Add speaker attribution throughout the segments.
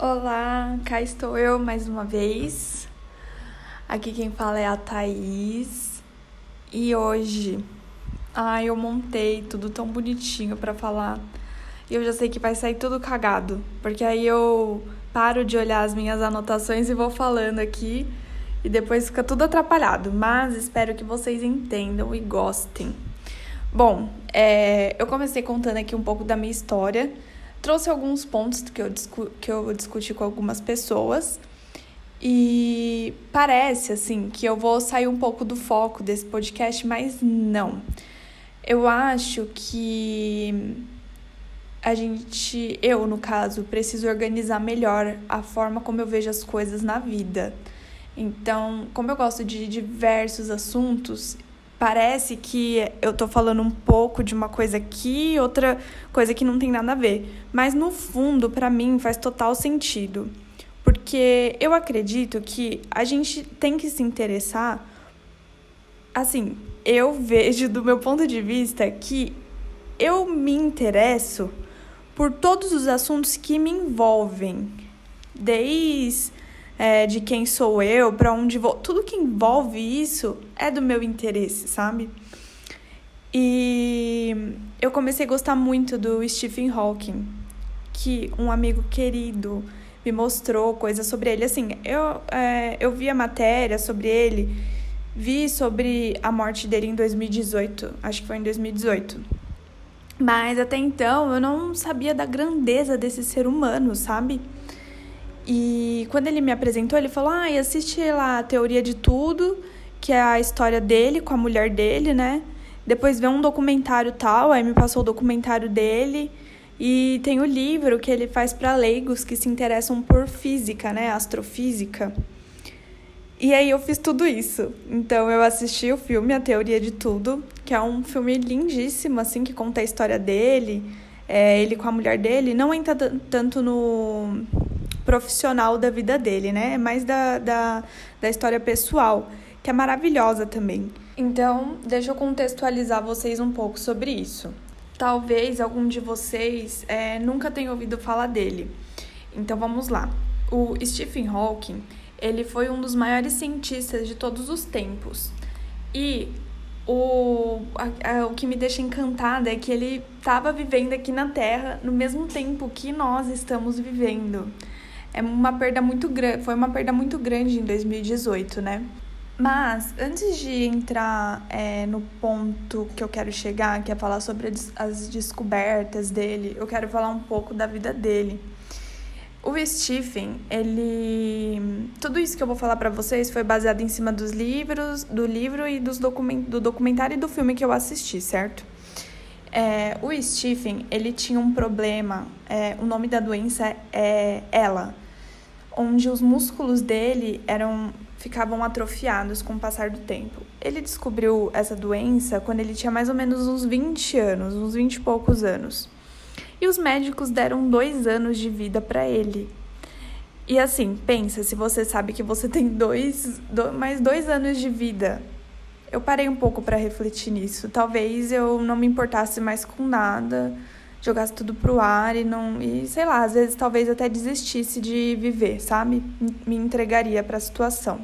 Speaker 1: Olá, cá estou eu mais uma vez. Aqui quem fala é a Thaís. E hoje, ai, eu montei tudo tão bonitinho para falar. E eu já sei que vai sair tudo cagado, porque aí eu paro de olhar as minhas anotações e vou falando aqui e depois fica tudo atrapalhado. Mas espero que vocês entendam e gostem. Bom, é, eu comecei contando aqui um pouco da minha história trouxe alguns pontos que eu, que eu discuti com algumas pessoas. E parece assim que eu vou sair um pouco do foco desse podcast, mas não. Eu acho que a gente, eu no caso, preciso organizar melhor a forma como eu vejo as coisas na vida. Então, como eu gosto de diversos assuntos, parece que eu tô falando um pouco de uma coisa aqui, outra coisa que não tem nada a ver. Mas no fundo, para mim, faz total sentido. Porque eu acredito que a gente tem que se interessar. Assim, eu vejo do meu ponto de vista que eu me interesso por todos os assuntos que me envolvem. Desde é, de quem sou eu, para onde vou. Tudo que envolve isso é do meu interesse, sabe? E eu comecei a gostar muito do Stephen Hawking, que um amigo querido me mostrou coisas sobre ele. Assim, eu, é, eu vi a matéria sobre ele, vi sobre a morte dele em 2018, acho que foi em 2018. Mas até então eu não sabia da grandeza desse ser humano, sabe? E quando ele me apresentou, ele falou: ah, assiste lá a Teoria de Tudo, que é a história dele com a mulher dele, né? Depois vê um documentário tal, aí me passou o documentário dele. E tem o livro que ele faz para leigos que se interessam por física, né? Astrofísica. E aí eu fiz tudo isso. Então eu assisti o filme A Teoria de Tudo, que é um filme lindíssimo, assim, que conta a história dele, é, ele com a mulher dele. Não entra tanto no profissional da vida dele, né? É mais da, da, da história pessoal, que é maravilhosa também. Então, deixa eu contextualizar vocês um pouco sobre isso. Talvez algum de vocês é, nunca tenha ouvido falar dele. Então, vamos lá. O Stephen Hawking, ele foi um dos maiores cientistas de todos os tempos. E o, a, a, o que me deixa encantada é que ele estava vivendo aqui na Terra no mesmo tempo que nós estamos vivendo é uma perda muito grande, foi uma perda muito grande em 2018, né? Mas antes de entrar é, no ponto que eu quero chegar, que é falar sobre as descobertas dele, eu quero falar um pouco da vida dele. O Stephen, ele. Tudo isso que eu vou falar para vocês foi baseado em cima dos livros, do livro e dos document... do documentário e do filme que eu assisti, certo? É, o Stephen, ele tinha um problema, é, o nome da doença é ela, onde os músculos dele eram ficavam atrofiados com o passar do tempo. Ele descobriu essa doença quando ele tinha mais ou menos uns 20 anos, uns 20 e poucos anos. E os médicos deram dois anos de vida para ele. E assim, pensa, se você sabe que você tem dois, dois mais dois anos de vida eu parei um pouco para refletir nisso. Talvez eu não me importasse mais com nada, jogasse tudo pro ar e não e sei lá, às vezes talvez até desistisse de viver, sabe? Me entregaria para a situação.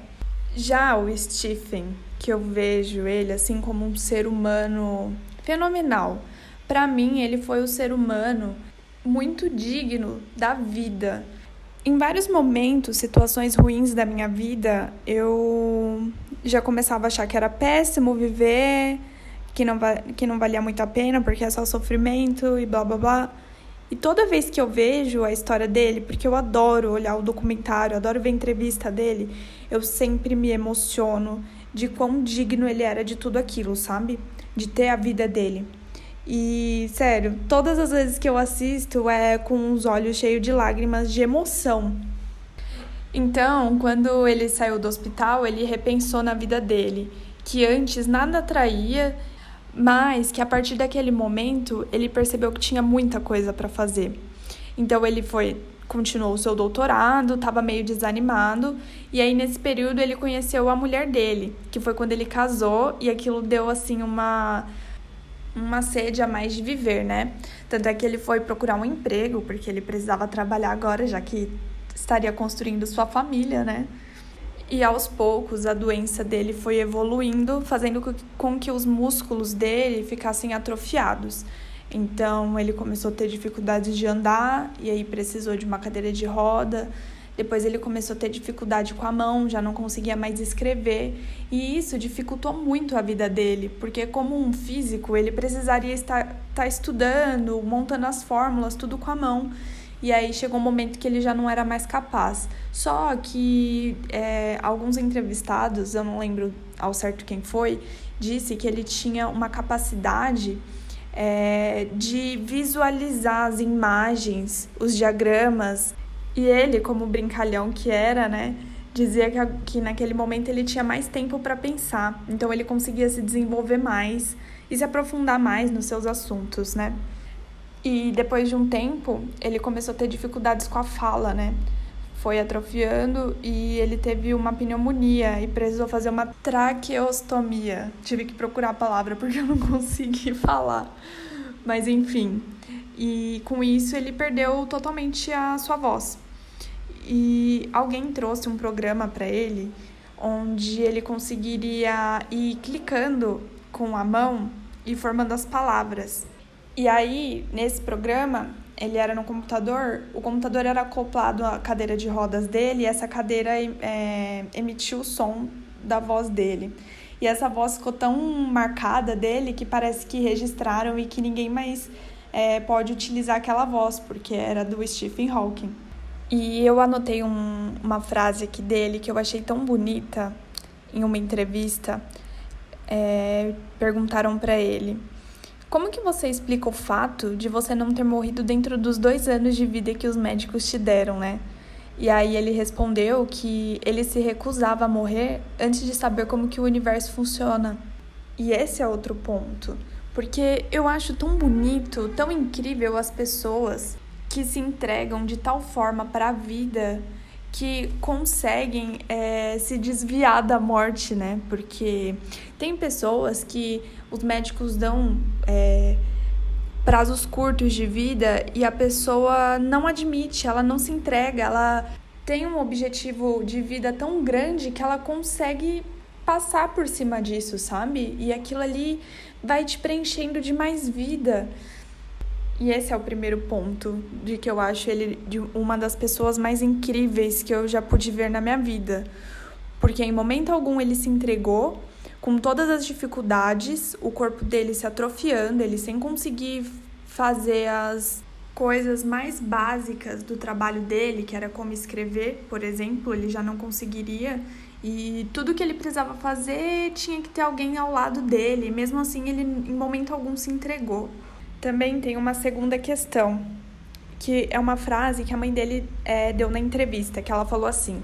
Speaker 1: Já o Stephen, que eu vejo ele assim como um ser humano fenomenal. Para mim, ele foi o ser humano muito digno da vida. Em vários momentos, situações ruins da minha vida, eu já começava a achar que era péssimo viver, que não, que não valia muito a pena porque é só sofrimento e blá blá blá. E toda vez que eu vejo a história dele, porque eu adoro olhar o documentário, adoro ver a entrevista dele, eu sempre me emociono de quão digno ele era de tudo aquilo, sabe? De ter a vida dele. E, sério, todas as vezes que eu assisto é com os olhos cheios de lágrimas de emoção. Então, quando ele saiu do hospital, ele repensou na vida dele, que antes nada atraía, mas que a partir daquele momento ele percebeu que tinha muita coisa para fazer. Então ele foi continuou o seu doutorado, estava meio desanimado, e aí nesse período ele conheceu a mulher dele, que foi quando ele casou, e aquilo deu assim uma uma sede a mais de viver, né? Tanto é que ele foi procurar um emprego, porque ele precisava trabalhar agora, já que estaria construindo sua família, né? E aos poucos a doença dele foi evoluindo, fazendo com que os músculos dele ficassem atrofiados. Então ele começou a ter dificuldades de andar e aí precisou de uma cadeira de roda. Depois ele começou a ter dificuldade com a mão, já não conseguia mais escrever, e isso dificultou muito a vida dele, porque como um físico, ele precisaria estar, estar tá estudando, montando as fórmulas, tudo com a mão. E aí chegou um momento que ele já não era mais capaz. Só que é, alguns entrevistados, eu não lembro ao certo quem foi, disse que ele tinha uma capacidade é, de visualizar as imagens, os diagramas. E ele, como brincalhão que era, né, dizia que, que naquele momento ele tinha mais tempo para pensar. Então ele conseguia se desenvolver mais e se aprofundar mais nos seus assuntos, né? E depois de um tempo, ele começou a ter dificuldades com a fala, né? Foi atrofiando e ele teve uma pneumonia e precisou fazer uma traqueostomia. Tive que procurar a palavra porque eu não consegui falar. Mas enfim. E com isso ele perdeu totalmente a sua voz. E alguém trouxe um programa para ele onde ele conseguiria ir clicando com a mão e formando as palavras. E aí, nesse programa, ele era no computador, o computador era acoplado à cadeira de rodas dele e essa cadeira é, emitiu o som da voz dele. E essa voz ficou tão marcada dele que parece que registraram e que ninguém mais é, pode utilizar aquela voz, porque era do Stephen Hawking. E eu anotei um, uma frase aqui dele que eu achei tão bonita em uma entrevista. É, perguntaram para ele como que você explica o fato de você não ter morrido dentro dos dois anos de vida que os médicos te deram, né? E aí ele respondeu que ele se recusava a morrer antes de saber como que o universo funciona. E esse é outro ponto, porque eu acho tão bonito, tão incrível as pessoas que se entregam de tal forma para a vida que conseguem é, se desviar da morte, né? Porque tem pessoas que os médicos dão é, prazos curtos de vida e a pessoa não admite, ela não se entrega, ela tem um objetivo de vida tão grande que ela consegue passar por cima disso, sabe? E aquilo ali vai te preenchendo de mais vida. E esse é o primeiro ponto de que eu acho ele de uma das pessoas mais incríveis que eu já pude ver na minha vida. Porque em momento algum ele se entregou, com todas as dificuldades, o corpo dele se atrofiando, ele sem conseguir fazer as coisas mais básicas do trabalho dele, que era como escrever, por exemplo, ele já não conseguiria. E tudo que ele precisava fazer tinha que ter alguém ao lado dele. Mesmo assim, ele em momento algum se entregou. Também tem uma segunda questão, que é uma frase que a mãe dele é, deu na entrevista, que ela falou assim: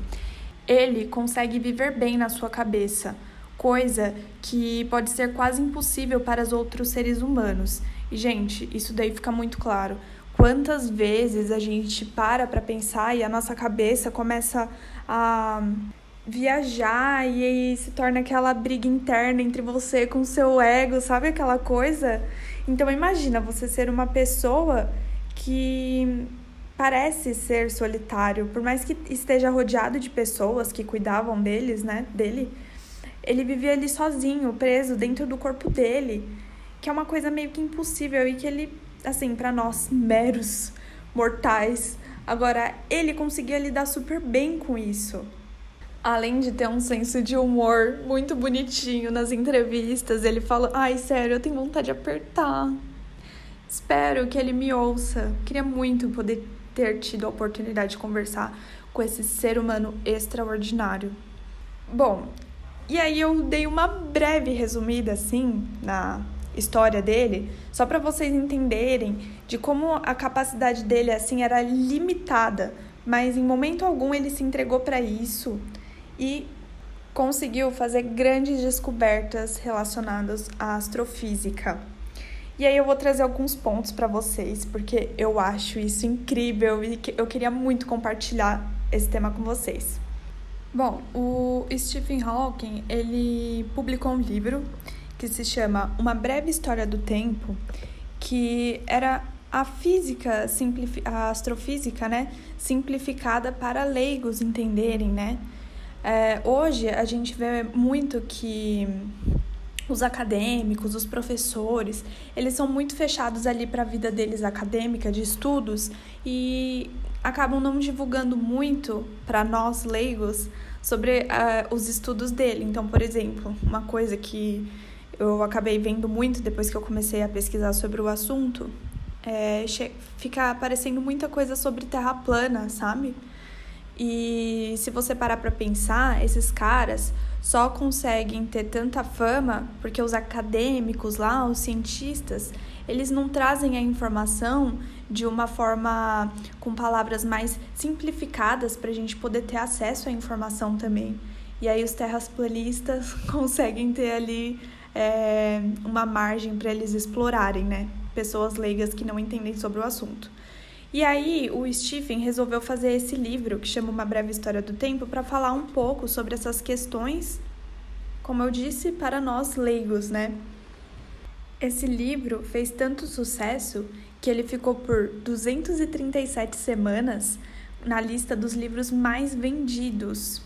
Speaker 1: ele consegue viver bem na sua cabeça, coisa que pode ser quase impossível para os outros seres humanos. E, gente, isso daí fica muito claro. Quantas vezes a gente para para pensar e a nossa cabeça começa a viajar e aí se torna aquela briga interna entre você com seu ego, sabe aquela coisa? Então imagina você ser uma pessoa que parece ser solitário, por mais que esteja rodeado de pessoas que cuidavam deles, né, dele, ele vivia ali sozinho, preso dentro do corpo dele, que é uma coisa meio que impossível e que ele, assim, para nós meros mortais, agora ele conseguia lidar super bem com isso além de ter um senso de humor muito bonitinho nas entrevistas, ele fala: Ai, sério, eu tenho vontade de apertar. Espero que ele me ouça. Queria muito poder ter tido a oportunidade de conversar com esse ser humano extraordinário. Bom, e aí eu dei uma breve resumida assim na história dele, só para vocês entenderem de como a capacidade dele assim era limitada, mas em momento algum ele se entregou para isso e conseguiu fazer grandes descobertas relacionadas à astrofísica. E aí eu vou trazer alguns pontos para vocês, porque eu acho isso incrível e eu queria muito compartilhar esse tema com vocês. Bom, o Stephen Hawking, ele publicou um livro que se chama Uma Breve História do Tempo, que era a física, a astrofísica, né, simplificada para leigos entenderem, né? É, hoje a gente vê muito que os acadêmicos, os professores, eles são muito fechados ali para a vida deles acadêmica, de estudos, e acabam não divulgando muito para nós leigos sobre uh, os estudos dele. Então, por exemplo, uma coisa que eu acabei vendo muito depois que eu comecei a pesquisar sobre o assunto é fica aparecendo muita coisa sobre terra plana, sabe? E se você parar para pensar, esses caras só conseguem ter tanta fama porque os acadêmicos lá, os cientistas, eles não trazem a informação de uma forma com palavras mais simplificadas para a gente poder ter acesso à informação também. E aí os terraplanistas conseguem ter ali é, uma margem para eles explorarem, né? Pessoas leigas que não entendem sobre o assunto. E aí o Stephen resolveu fazer esse livro que chama Uma Breve História do Tempo para falar um pouco sobre essas questões, como eu disse, para nós leigos, né? Esse livro fez tanto sucesso que ele ficou por 237 semanas na lista dos livros mais vendidos.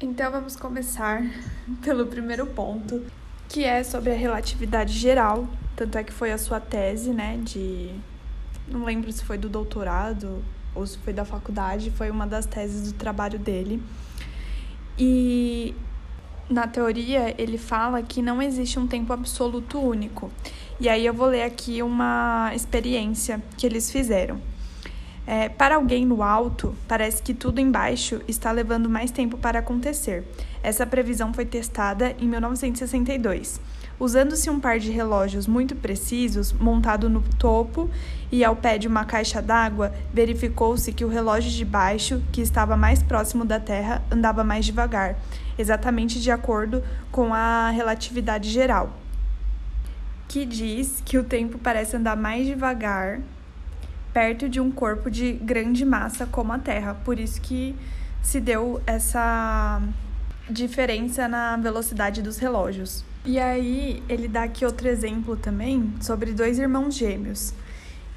Speaker 1: Então vamos começar pelo primeiro ponto, que é sobre a relatividade geral, tanto é que foi a sua tese, né, de não lembro se foi do doutorado ou se foi da faculdade, foi uma das teses do trabalho dele. E na teoria ele fala que não existe um tempo absoluto único. E aí eu vou ler aqui uma experiência que eles fizeram. É, para alguém no alto, parece que tudo embaixo está levando mais tempo para acontecer. Essa previsão foi testada em 1962. Usando-se um par de relógios muito precisos, montado no topo e ao pé de uma caixa d'água, verificou-se que o relógio de baixo, que estava mais próximo da Terra, andava mais devagar, exatamente de acordo com a relatividade geral, que diz que o tempo parece andar mais devagar perto de um corpo de grande massa como a Terra. Por isso que se deu essa diferença na velocidade dos relógios. E aí, ele dá aqui outro exemplo também sobre dois irmãos gêmeos.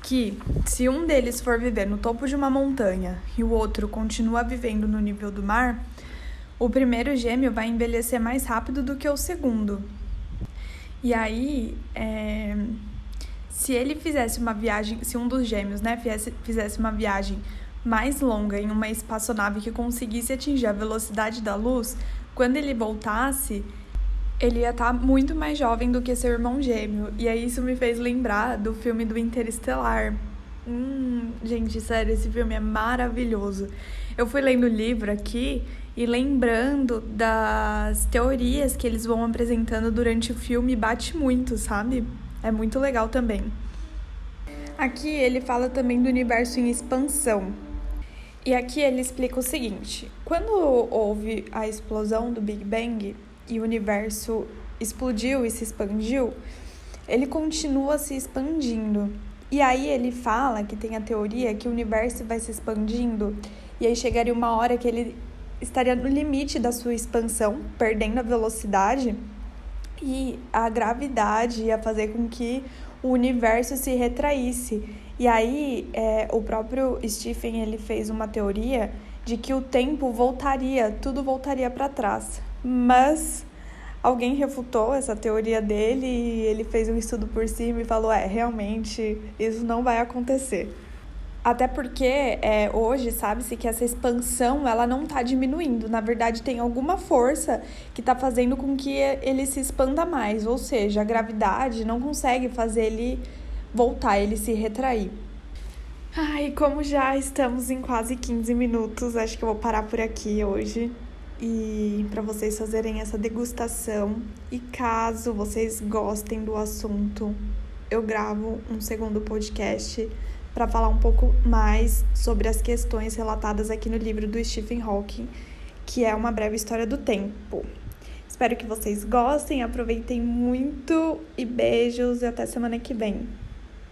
Speaker 1: Que, se um deles for viver no topo de uma montanha e o outro continua vivendo no nível do mar, o primeiro gêmeo vai envelhecer mais rápido do que o segundo. E aí, é, se ele fizesse uma viagem, se um dos gêmeos, né, fizesse, uma viagem mais longa em uma espaçonave que conseguisse atingir a velocidade da luz, quando ele voltasse, ele ia estar tá muito mais jovem do que seu irmão gêmeo. E aí isso me fez lembrar do filme do Interestelar. Hum, gente, sério, esse filme é maravilhoso. Eu fui lendo o livro aqui e lembrando das teorias que eles vão apresentando durante o filme, bate muito, sabe? É muito legal também. Aqui ele fala também do universo em expansão. E aqui ele explica o seguinte: quando houve a explosão do Big Bang, e o universo explodiu e se expandiu, ele continua se expandindo. E aí ele fala que tem a teoria que o universo vai se expandindo e aí chegaria uma hora que ele estaria no limite da sua expansão, perdendo a velocidade e a gravidade ia fazer com que o universo se retraísse. E aí é, o próprio Stephen ele fez uma teoria de que o tempo voltaria, tudo voltaria para trás. Mas alguém refutou essa teoria dele e ele fez um estudo por cima e falou: é, realmente isso não vai acontecer. Até porque é, hoje sabe-se que essa expansão ela não está diminuindo. Na verdade, tem alguma força que está fazendo com que ele se expanda mais. Ou seja, a gravidade não consegue fazer ele voltar, ele se retrair. Ai, como já estamos em quase 15 minutos, acho que eu vou parar por aqui hoje e para vocês fazerem essa degustação. E caso vocês gostem do assunto, eu gravo um segundo podcast para falar um pouco mais sobre as questões relatadas aqui no livro do Stephen Hawking, que é uma breve história do tempo. Espero que vocês gostem, aproveitem muito e beijos e até semana que vem.